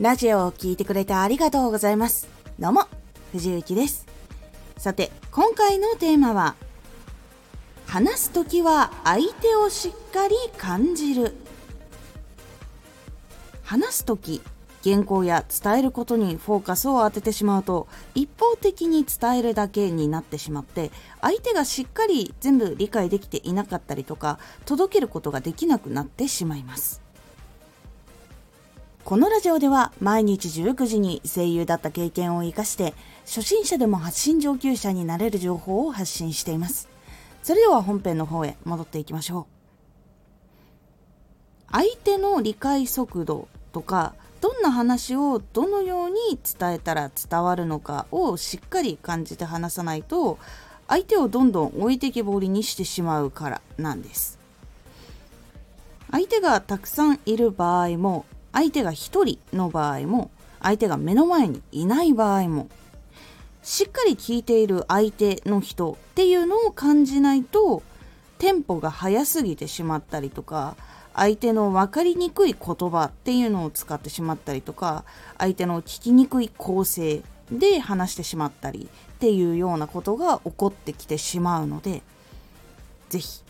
ラジオを聴いてくれてありがとうございます。どうも、藤幸です。さて、今回のテーマは、話すときは相手をしっかり感じる。話すとき、原稿や伝えることにフォーカスを当ててしまうと一方的に伝えるだけになってしまって相手がしっかり全部理解できていなかったりとか届けることができなくなってしまいますこのラジオでは毎日19時に声優だった経験を生かして初心者でも発信上級者になれる情報を発信しています。それでは本編の方へ戻っていきましょう。相手の理解速度とかどんな話をどのように伝えたら伝わるのかをしっかり感じて話さないと相手をどんどん置いてきぼりにしてしまうからなんです。相手がたくさんいる場合も相手が1人の場合も相手が目の前にいない場合もしっかり聞いている相手の人っていうのを感じないとテンポが速すぎてしまったりとか相手の分かりにくい言葉っていうのを使ってしまったりとか相手の聞きにくい構成で話してしまったりっていうようなことが起こってきてしまうので是非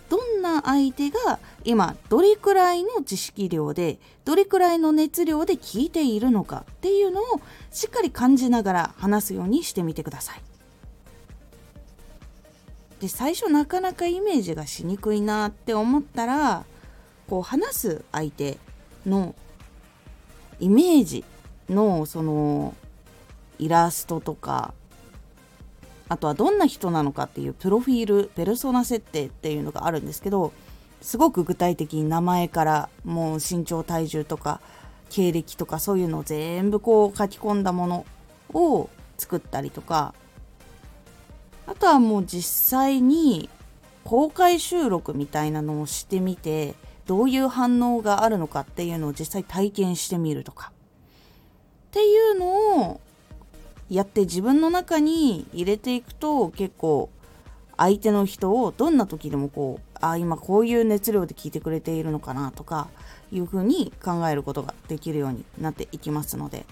な相手が今どれくらいの知識量でどれくらいの熱量で聞いているのかっていうのをしっかり感じながら話すようにしてみてください。で最初なかなかイメージがしにくいなって思ったらこう話す相手のイメージのそのイラストとかあとはどんな人なのかっていうプロフィールペルソナ設定っていうのがあるんですけどすごく具体的に名前からもう身長体重とか経歴とかそういうのを全部こう書き込んだものを作ったりとかあとはもう実際に公開収録みたいなのをしてみてどういう反応があるのかっていうのを実際体験してみるとか。っていうのをやって自分の中に入れていくと結構相手の人をどんな時でもこうあ今こういう熱量で聞いてくれているのかなとかいうふうに考えることができるようになっていきますので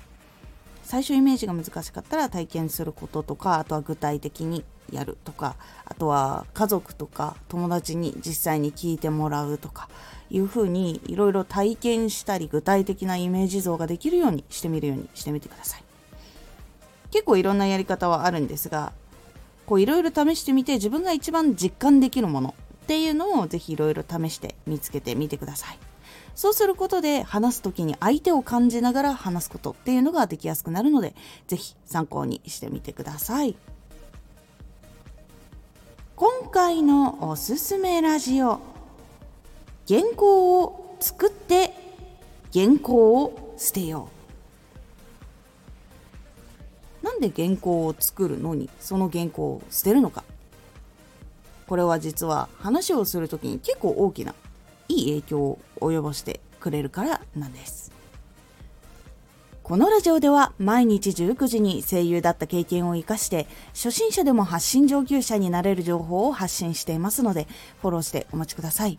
最初イメージが難しかったら体験することとかあとは具体的にやるとかあとは家族とか友達に実際に聞いてもらうとかいうふうにいろいろ体験したり具体的なイメージ像ができるようにしてみるようにしてみてください。結構いろんなやり方はあるんですがこういろいろ試してみて自分が一番実感できるものっていうのをぜひいろいろ試して見つけてみてくださいそうすることで話す時に相手を感じながら話すことっていうのができやすくなるので、ぜひ参考にしてみてください。今回のおすすめラジオ。原稿を作って原稿を捨てよう。なんで原稿を作るのにその原稿を捨てるのか。これは実は話をする時に結構大きないい影響を及ぼしてくれるからなんです。このラジオでは毎日19時に声優だった経験を活かして初心者でも発信上級者になれる情報を発信していますのでフォローしてお待ちください。